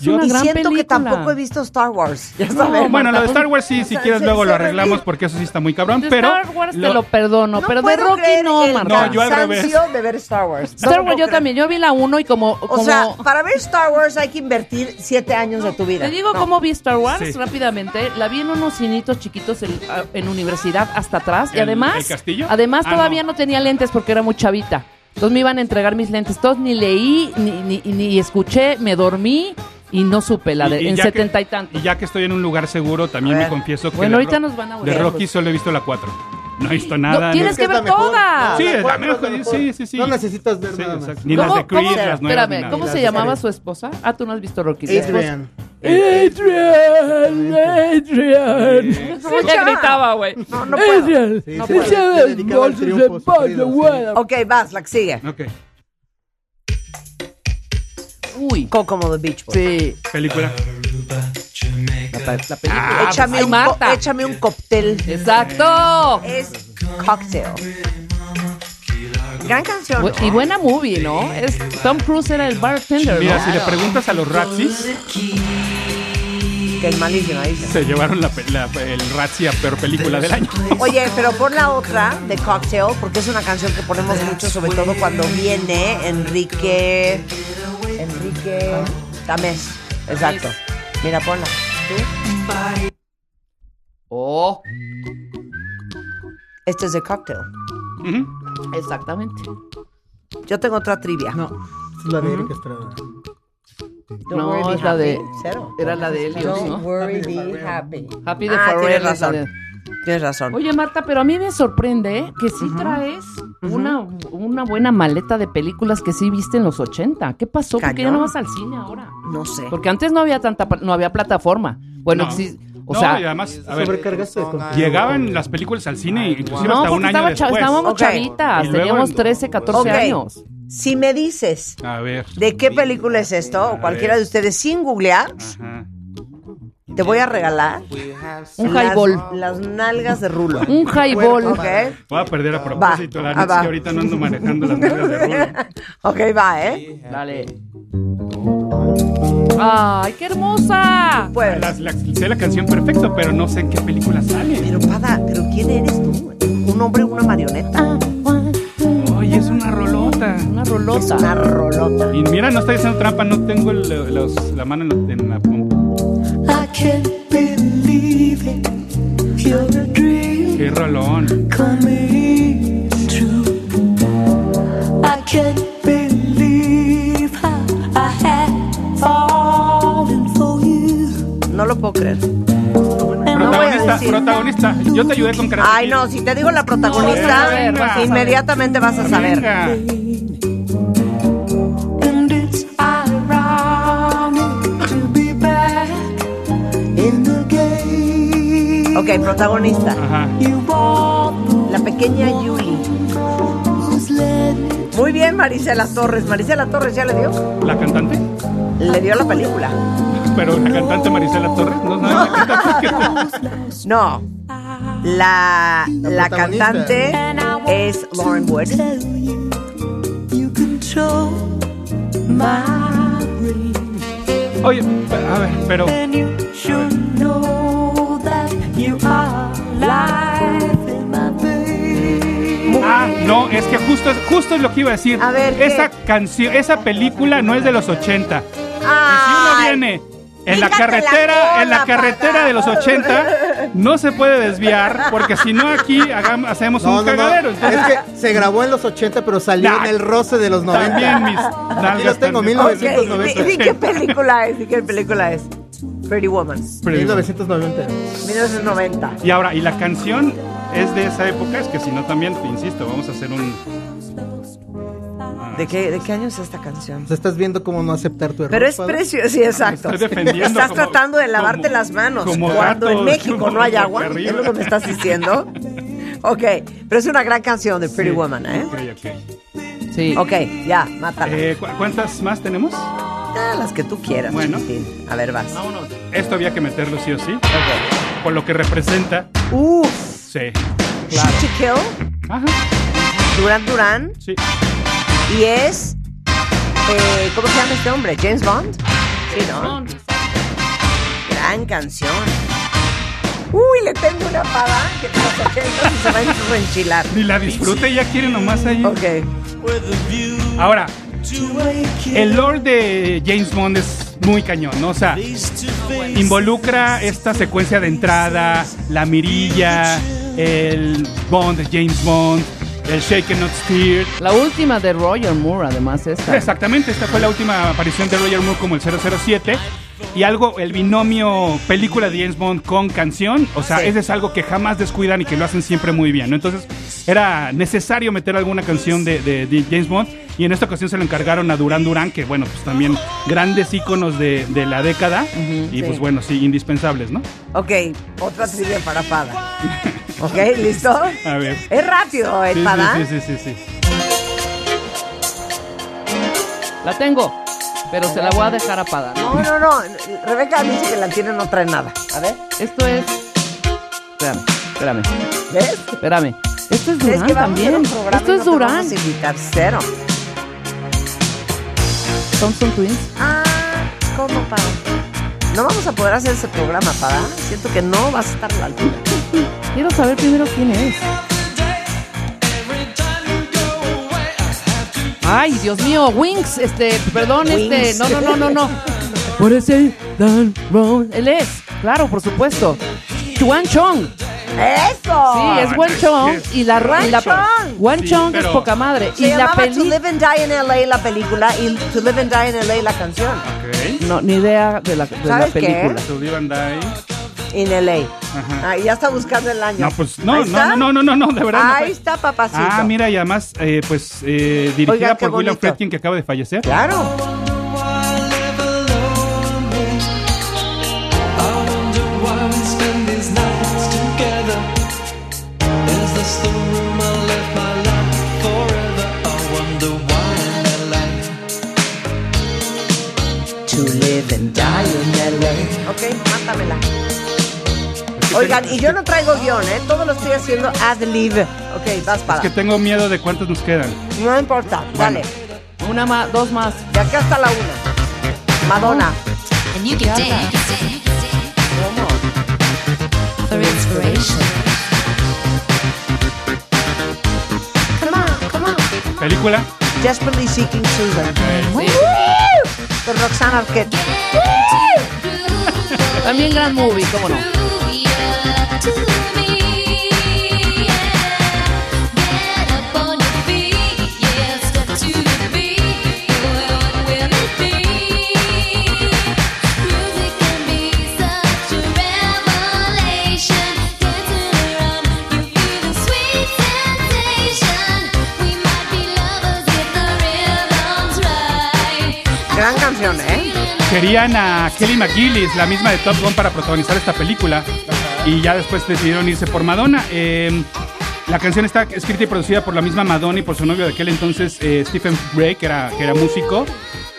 Es una y gran siento que tampoco he visto Star Wars. Ya No, sabes. Bueno, lo de Star Wars sí, si O sea, quieres se- luego se lo arreglamos porque eso sí está muy cabrón. De pero Star Wars te lo- perdono, No pero de Rocky no, Marta. No, yo al revés. de ver Star Wars. No Star Wars yo creer. también, yo vi la 1 y como... O como sea, para ver Star Wars hay que invertir siete años de tu vida. Te digo No. cómo vi Star Wars Sí. rápidamente. La vi en unos cinitos chiquitos en, universidad hasta atrás. y ¿El- además, el castillo? además Ah, todavía no. no. tenía lentes porque era muy chavita. Entonces me iban a entregar mis lentes. Todos ni leí, ni, ni, ni escuché, me dormí y no supe la de y- y en ya setenta y tantos. Y ya que estoy en un lugar seguro, también me ver. confieso que. Bueno, ahorita nos van a De. Rocky solo he visto la 4. No he visto No, nada. tienes no- que ver mejor. toda. Sí, la mejor, sí, sí, sí. No necesitas ver Sí, nada más. Ni las ¿Cómo, de Creed, cómo- las nuevas. espérame, nada. ¿cómo se llamaba su esposa? Ah, tú no has visto Rocky. Adrian. Adrian, Adrian. Ella gritaba, güey. No, no puedo. Adrian, Sí, no se- puedo. Ok, vas, la que sigue. Ok. Uy, Coco the Beach Boys. sí. Película. La, la película. échame, Ay, un Marta. échame un cóctel. Exacto. Es Cocktail. Gran canción. Bu- Y buena movie, ¿no? Es, Tom Cruise era el bartender, Mira, ¿no? si le preguntas a los Razzies, Que es malísima, dice. se llevaron la, pe- la- el Razzie a peor película del año. Oye, pero pon la otra de Cocktail, porque es una canción que ponemos mucho, sobre todo cuando viene Enrique. Enrique Tamés. Exacto. Mira, ponla. ¿Sí? Oh, Este es de Cocktail. Exactamente. Yo tengo otra trivia. No, es la de Erika Estrada. Don't No, worry, es la happy. de- Cero. Era la de Helios, Don't ¿no? worry, be happy. Happy de Ah, tienes es la razón. Tienes razón. Oye, Marta, pero a mí me sorprende ¿eh? que sí traes una, una buena maleta de películas que sí viste en los 80. ¿Qué pasó? ¿Por qué ya Cañón. no vas al cine ahora? no sé. Porque antes no había tanta, no había plataforma. Bueno, No. sí, o no, sea, y además, a ver, Sobrecargaste de contenido. llegaban las películas al cine, inclusive no, hasta un porque año después. estábamos chavitas, teníamos en- 13, 14 Ok. años. Si me dices A ver. de qué película es esto, o cualquiera de ustedes sin googlear, Ajá. Te voy a regalar Un las- highball. Las, nalgas de rulo. Un highball. ¿Ok? Voy a perder a propósito. La ah, neta es va. que ahorita no ando manejando las nalgas de rulo. ok, va, ¿eh? Dale. ¡Ay, qué hermosa! Pues. La- sé la canción perfecto, pero no sé en qué película sale. Pero, Pada, ¿pero quién eres tú? ¿Un hombre o una marioneta? Oye, es una rolota. Una Es rolota. una rolota. Y mira, no estoy haciendo trampa, no tengo el- los- la mano en la, en la Qué rolón. coming true. I can't believe how I had fallen for you. No lo puedo creer. Protagonista, decir. protagonista. Yo te ayudé con Karate Ay, no, si te digo la protagonista, Venga, ver. inmediatamente vas a saber. Venga. Ok, protagonista. Ajá. La pequeña Yuli. Muy bien, Marisela Torres. Marisela Torres ya le dio. ¿La cantante? Le dio la película. Pero la cantante Marisela Torres. No, no, la cantante. No. La, la cantante es Lauren Wood. Oye, a ver, pero. Es que justo, justo es lo que iba a decir. A ver, esa canción, esa película no es de los 80. Y si uno viene en la fíjate la carretera, en la carretera de los 80, no se puede desviar, porque si no aquí hagam- hacemos No, un no, no. cagadero. Entonces, Es que se grabó en los 80, pero salió Nah. en el roce de los 90. también mis Aquí los tengo, también. Ok, 1990. di, di qué película es, di qué película es. Pretty Woman, Pero- 1990. 1990. Y ahora, y la canción es de esa época, es que si no también, te insisto, vamos a hacer un... ¿De qué, ¿De qué año es esta canción? O sea, estás viendo cómo no aceptar tu error. Pero es precioso, sí, exacto. Estoy defendiendo Estás como- tratando de lavarte como- las manos como cuando en México como no hay agua. arriba. ¿Es lo que me estás diciendo? Ok, pero es una gran canción de Pretty Sí. Woman, ¿eh? Ok, ok. Sí. Ok. Ya, mátala. Eh, ¿cu- ¿Cuántas más tenemos? Ah, las que tú quieras, Bueno. chiquitín. A ver, vas. Esto había que meterlo sí o sí. Por lo que representa. Uf, Sí. Shoot to Kill, Ajá. Duran Duran, Sí. y es... eh, ¿Cómo se llama este hombre? ¿James Bond? Sí, ¿no? Gran canción. Uy, le tengo una pava que te los 80 y se va a enchilar. Ni la disfrute, ya quiere nomás ahí. Ok. Ahora, el lore de James Bond es muy cañón, ¿no? O sea, involucra esta secuencia de entrada, la mirilla, el Bond, James Bond, el Shaken Not Steered. La última de Roger Moore, además, esta. Exactamente, esta fue la última aparición de Roger Moore como el 007. Y algo, el binomio película de James Bond con canción, o sea, Sí. ese es algo que jamás descuidan y que lo hacen siempre muy bien, ¿no? Entonces, era necesario meter alguna canción de, de- de James Bond y en esta ocasión se lo encargaron a Duran Duran, que bueno, pues también grandes íconos de, de la década y pues bueno, sí, indispensables, ¿no? Ok, otra trivia para Pada. Ok, ¿listo? A ver. Es rápido, ¿eh, Sí, Pada? sí, sí, sí, sí, sí. La tengo, pero se la voy a dejar a Pada. No, no, no. Rebeca dice que la tiene no trae nada. A ver, Esto es. Espérame, espérame, ¿ves? espérame. Esto es Durán también. Esto es no Durán. Invitar cero. Thompson Twins. Ah, ¿cómo, Pada? No vamos a poder hacer ese programa, Pada. Siento que no vas a estar a la altura. Quiero saber primero quién es. Ay, Dios mío, Wings, este, perdón, este, Wings. no, no, no, no, no. Por ese Dan Brown. Él es, claro, por supuesto. Chuan Chong. ¡Eso! Sí, es Wan es Chong y la Wan y la Chong. Wan Sí, Chong es pero- poca madre Se y la llamaba To peli Live and Die in L.A. la película y To Live and Die in L.A. la canción. Ok. no ni idea de la, de la ¿Sabes qué? película. To Live and Die. In L.A. Ajá. Ah, ya está buscando el año. No, pues no, Ahí no, está. no, no, no, no, de verdad. no Ahí fue- está, papacito. Ah, mira, y además, eh, pues, eh, dirigida Oiga, qué por William bonito. Friedkin, que acaba de fallecer. Claro. Live and die in LA. Ok, mátamela. Oigan, y yo no traigo guion, ¿eh? Todo lo estoy haciendo ad lib. Ok, vas para. Es que tengo miedo de cuántos nos quedan. No importa, dale. Una más, dos más. De acá hasta la una. Madonna. And you can dance ¿Cómo? for inspiration. Come on, come on. ¿Película? Desperately Seeking Susan. Woo! Con Roxana Arquette. También gran movie, cómo no. Querían a Kelly McGillis, la misma de Top Gun, para protagonizar esta película. Y ya después decidieron irse por Madonna. Eh, la canción está escrita y producida por la misma Madonna y por su novio de aquel entonces, eh, Stephen Bray, que era, que era músico.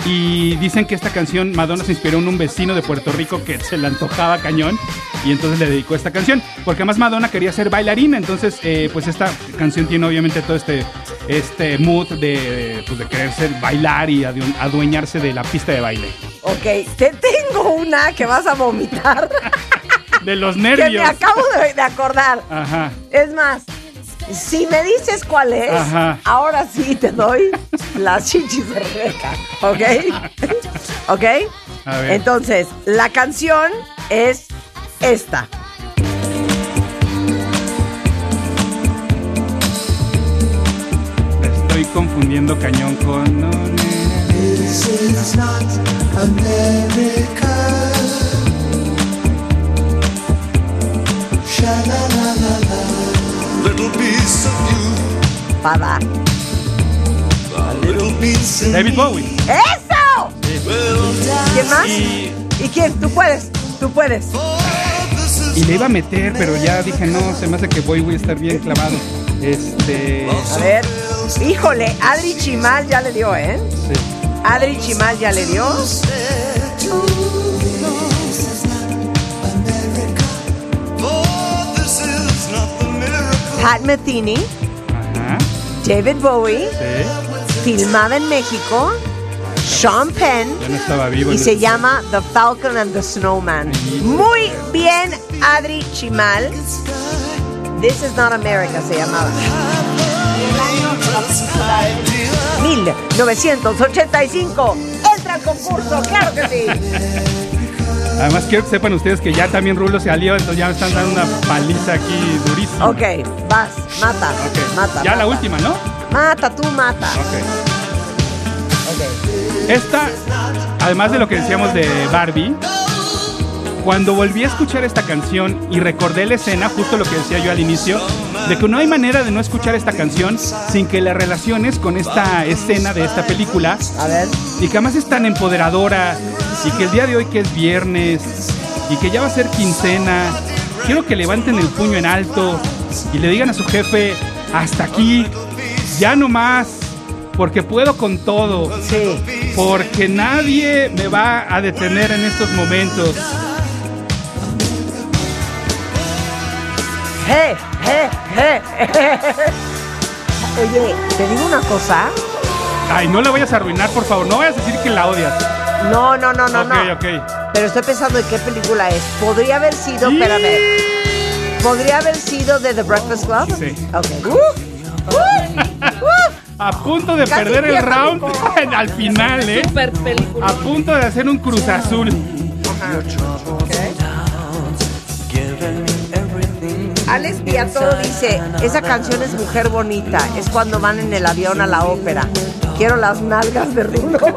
Y dicen que esta canción Madonna se inspiró en un vecino de Puerto Rico que se le antojaba cañón. Y entonces le dedicó esta canción. Porque además Madonna quería ser bailarina. Entonces, eh, pues esta canción tiene obviamente todo este, este mood de, pues, de querer ser bailar y adu- adueñarse de la pista de baile. Ok, te tengo una que vas a vomitar. De los que me nervios. acabo de, de acordar. Ajá. Es más, si me dices cuál es, Ajá. ahora sí te doy las chichis de Rebeca. ¿Ok? ¿Ok? A ver. Entonces, la canción es esta. Estoy confundiendo cañón con. David Bowie. ¡Eso! ¿Quién más? Y, ¿Y quién? Tú puedes. Tú puedes. y le iba a meter, pero ya dije, no, se me hace que Bowie está bien clavado. Este. A ver. Híjole, Adri Chimal ya le dio, ¿eh? sí. Adri Chimal ya le dio. Pat Metheny, Ajá. David Bowie, Sí. filmada en México, Sean Penn Ya no estaba vivo. y se llama The Falcon and the Snowman. Muy bien, Adri Chimal. This is not America se llamaba. 1985. Entra al concurso, claro que sí. Además, quiero que sepan ustedes que ya también Rulo se alió, entonces ya me están dando una paliza aquí durísima. Ok, vas, mata, mata. Ya la última, ¿no? Mata, tú mata. Ok. Ok. Esta, además de lo que decíamos de Barbie, cuando volví a escuchar esta canción y recordé la escena, justo lo que decía yo al inicio, de que no hay manera de no escuchar esta canción sin que la relaciones con esta escena de esta película A ver. y que además es tan empoderadora y que el día de hoy que es viernes y que ya va a ser quincena, quiero que levanten el puño en alto y le digan a su jefe, hasta aquí, ya no más, porque puedo con todo, Sí. porque nadie me va a detener en estos momentos. Oye, te digo una cosa. Ay, no le vayas a arruinar, por favor, no vayas a decir que la odias. No, no, no, no, ok, no. ok. Pero estoy pensando en qué película es. Podría haber sido, espérame. Podría haber sido de The Breakfast Club. Sí. Ok. Uh, uh, uh. A punto de Casi perder el pierdo round al final, ¿eh? Super película. A punto de hacer un cruz azul. Alex Piatoro dice, esa canción es Mujer Bonita, es cuando van en el avión a la ópera. Quiero las nalgas de Rulo.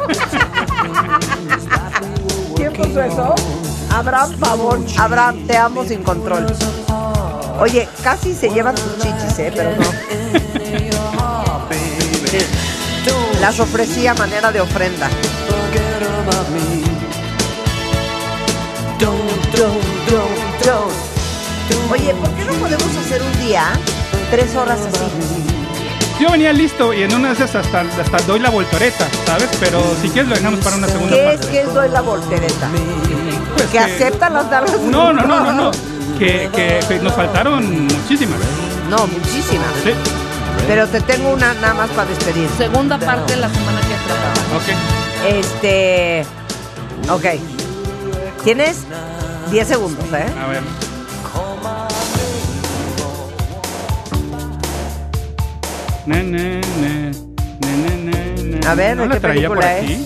¿Quién puso eso? Abraham Pavón. Abraham, te amo sin control. Oye, casi se llevan tus chichis, ¿eh? Pero no. Las ofrecí a manera de ofrenda. Don't, don't, don't, don't. Oye, ¿por qué no podemos hacer un día tres horas así? Yo venía listo y en una de esas hasta, hasta doy la voltoreta, ¿sabes? Pero si quieres lo dejamos para una segunda ¿Qué es parte. que es doy la voltereta? Pues ¿Que aceptan las nalgas? No, no, no, no, no. Que, que- que nos faltaron muchísimas. No, muchísimas. Sí, Pero te tengo una nada más para despedir. Segunda parte la semana que entra. ok. Este. Ok. Tienes 10 segundos, ¿eh? A ver. Na, na, na. A ver, ¿No ¿de qué traía por película aquí?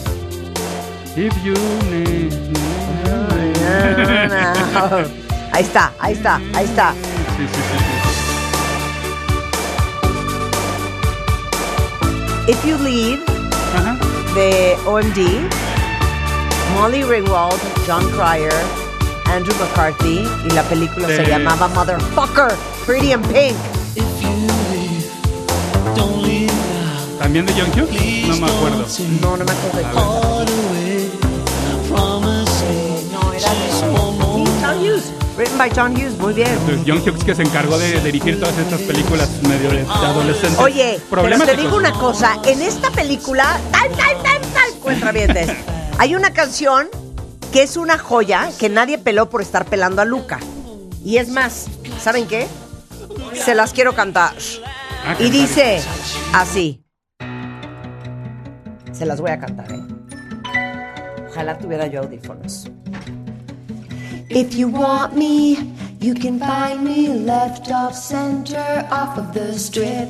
If you na. Ahí está, ahí está, ahí está. Sí, sí, sí, If You Leave. Ajá. de OMD, Molly Ringwald, John Cryer, Andrew McCarthy, y la película se llamaba Motherfucker, Pretty in Pink. ¿También de John Hughes? No me acuerdo. No, no me acuerdo. No, era de John Hughes. Written by John Hughes, muy bien. Entonces, John Hughes que se encargó de dirigir todas estas películas medio de, adolescentes. Oye, pero te digo una cosa, en esta película, tal, tal, tal, tal, cuentavientes, hay una canción que es una joya que nadie peló por estar pelando a Luca. Y es más, ¿saben qué? Se las quiero cantar. Y dice así. Se las voy a cantar, ¿eh? Ojalá tuviera yo audífonos. If you want me, you can find me left off center off of the strip.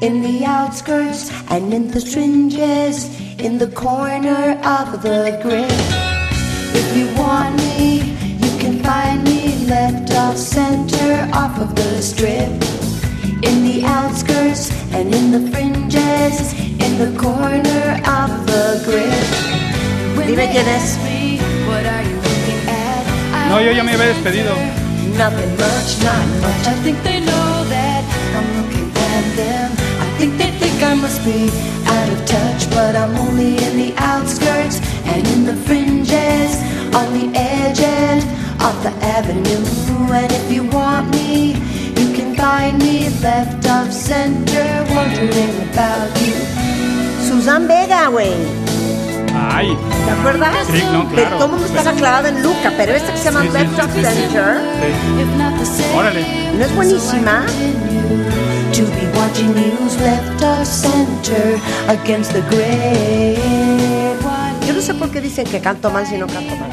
In the outskirts and in the fringes, in the corner of the grid. If you want me, you can find me left off center off of the strip. The corner of the grid. Dime quién es. What are you looking at? I No, yo ya me había despedido. Nothing much, not much. I think they know that I'm looking at them. I think they think I must be out of touch, but I'm only in the outskirts and in the fringes, on the edge and of the avenue. And if you want me, you can find me left of center, wondering about you. Susan Vega, güey. Ay. ¿Te acuerdas? Sí, no, Que claro. todo el mundo estaba clavado en Luca, pero esta que se llama Sí, sí, Left sí, of sí, sí. Center. Órale. ¿No es buenísima? To be watching news left of center against the Yo no sé por qué dicen que canto mal si no canto mal.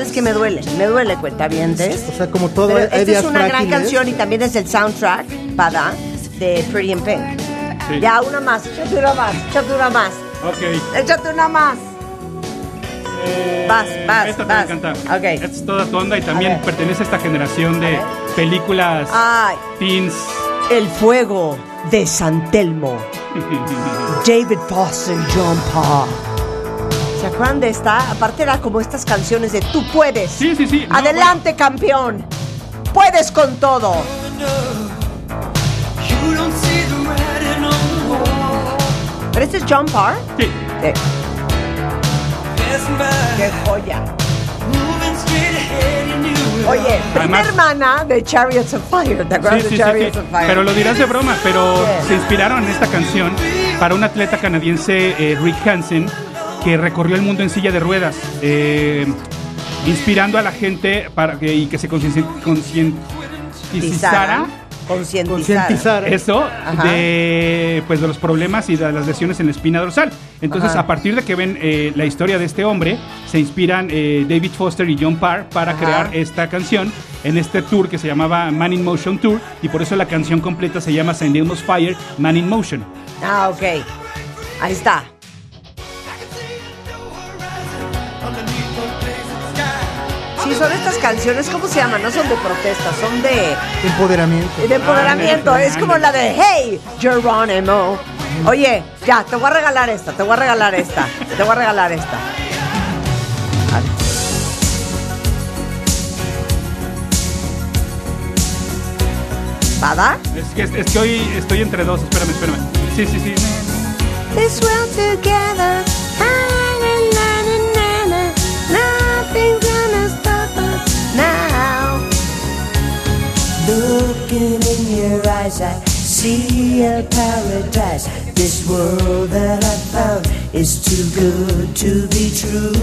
Es que me duele, me duele, cuentavientes. O sea, como todo, Pero hay esta es una gran canción y también es el soundtrack, Pada, de Pretty in Pink. Sí. Ya, una más, échate una más, échate una más, Ok. échate una más. Eh, Vas, vas, Esta te vas. va a encantar. Ok. Esta es toda tu onda y también pertenece a esta generación de películas Ay, teens. El fuego de San Telmo. David Foster, John Paul. ¿Se acuerdan de esta? Aparte era como estas canciones de Tú puedes. Sí, sí, sí. No, Adelante, campeón. Puedes con todo. You don't see ¿Pero este es John Parr? Sí. Sí. ¡Qué joya! Oye, Además- hermana de Chariots of Fire. ¿Te acuerdas Sí, sí, de Chariots sí. of Fire? Pero lo dirás de broma, pero se inspiraron en esta canción para un atleta canadiense, eh, Rick Hansen, que recorrió el mundo en silla de ruedas, eh, inspirando a la gente para que, y que se concientizara Concientizar. Concientizar. eso Ajá. de pues de los problemas y de las lesiones en la espina dorsal. Entonces, Ajá. a partir de que ven eh, la historia de este hombre, se inspiran eh, David Foster y John Parr para Ajá. crear esta canción en este tour que se llamaba Man in Motion Tour y por eso la canción completa se llama St. Elmo's Fire Man in Motion. Ah, ok. Ahí está. Son estas canciones, ¿cómo se llaman? No son de protesta, son de, Empoderamiento. de empoderamiento. Ándale, es como la de Hey, Geronimo. Oye, ya, te voy a regalar esta, te voy a regalar esta, te voy a regalar esta. Vale. ¿Pada? Es que, es que hoy estoy entre dos, espérame, espérame. Sí, sí, sí. This world together. Looking in your eyes, I see a paradise. This world that I found is too good to be true.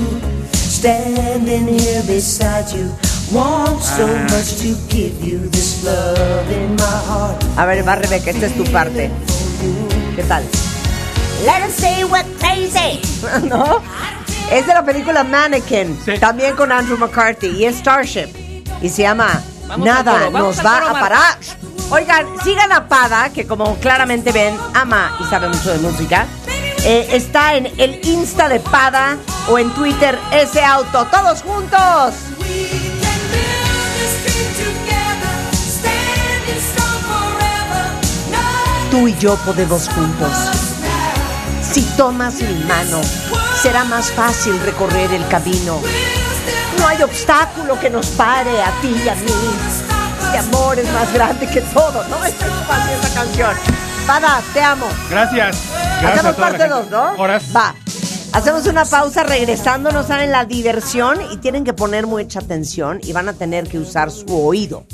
Standing here beside you, want so much to give you this love in my heart. A ver, va Rebeca, esta es tu parte. ¿Qué tal? Let us say we're crazy. ¿No? Es de la película Mannequin, Sí. también con Andrew McCarthy y es Starship. Y se llama Vamos Nada coro, nos va a parar. Oigan, sigan a Pada, que como claramente ven, ama y sabe mucho de música. Eh, está en el Insta de Pada o en Twitter ese auto. ¡Todos juntos! Tú y yo podemos juntos. Si tomas mi mano, será más fácil recorrer el camino. No hay obstáculo que nos pare a ti y a mí. Este amor es más grande que todo, ¿no? Esta es esa canción. Pada, te amo. Gracias. Gracias Hacemos parte. 2, ¿no? Horas. Va. Hacemos una pausa, regresando nos salen la diversión y tienen que poner mucha atención y van a tener que usar su oído.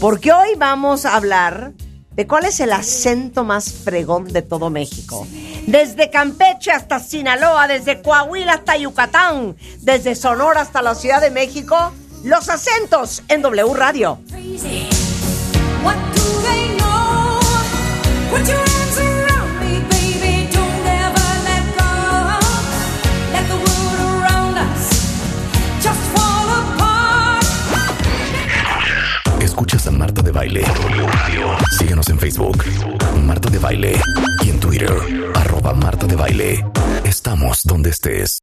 Porque hoy vamos a hablar de cuál es el acento más fregón de todo México. Desde Campeche hasta Sinaloa, desde Coahuila hasta Yucatán, desde Sonora hasta la Ciudad de México, los acentos en W Radio. De Baile. Síguenos en Facebook, Marta de Baile. Y en Twitter, arroba Marta de Baile. Estamos donde estés.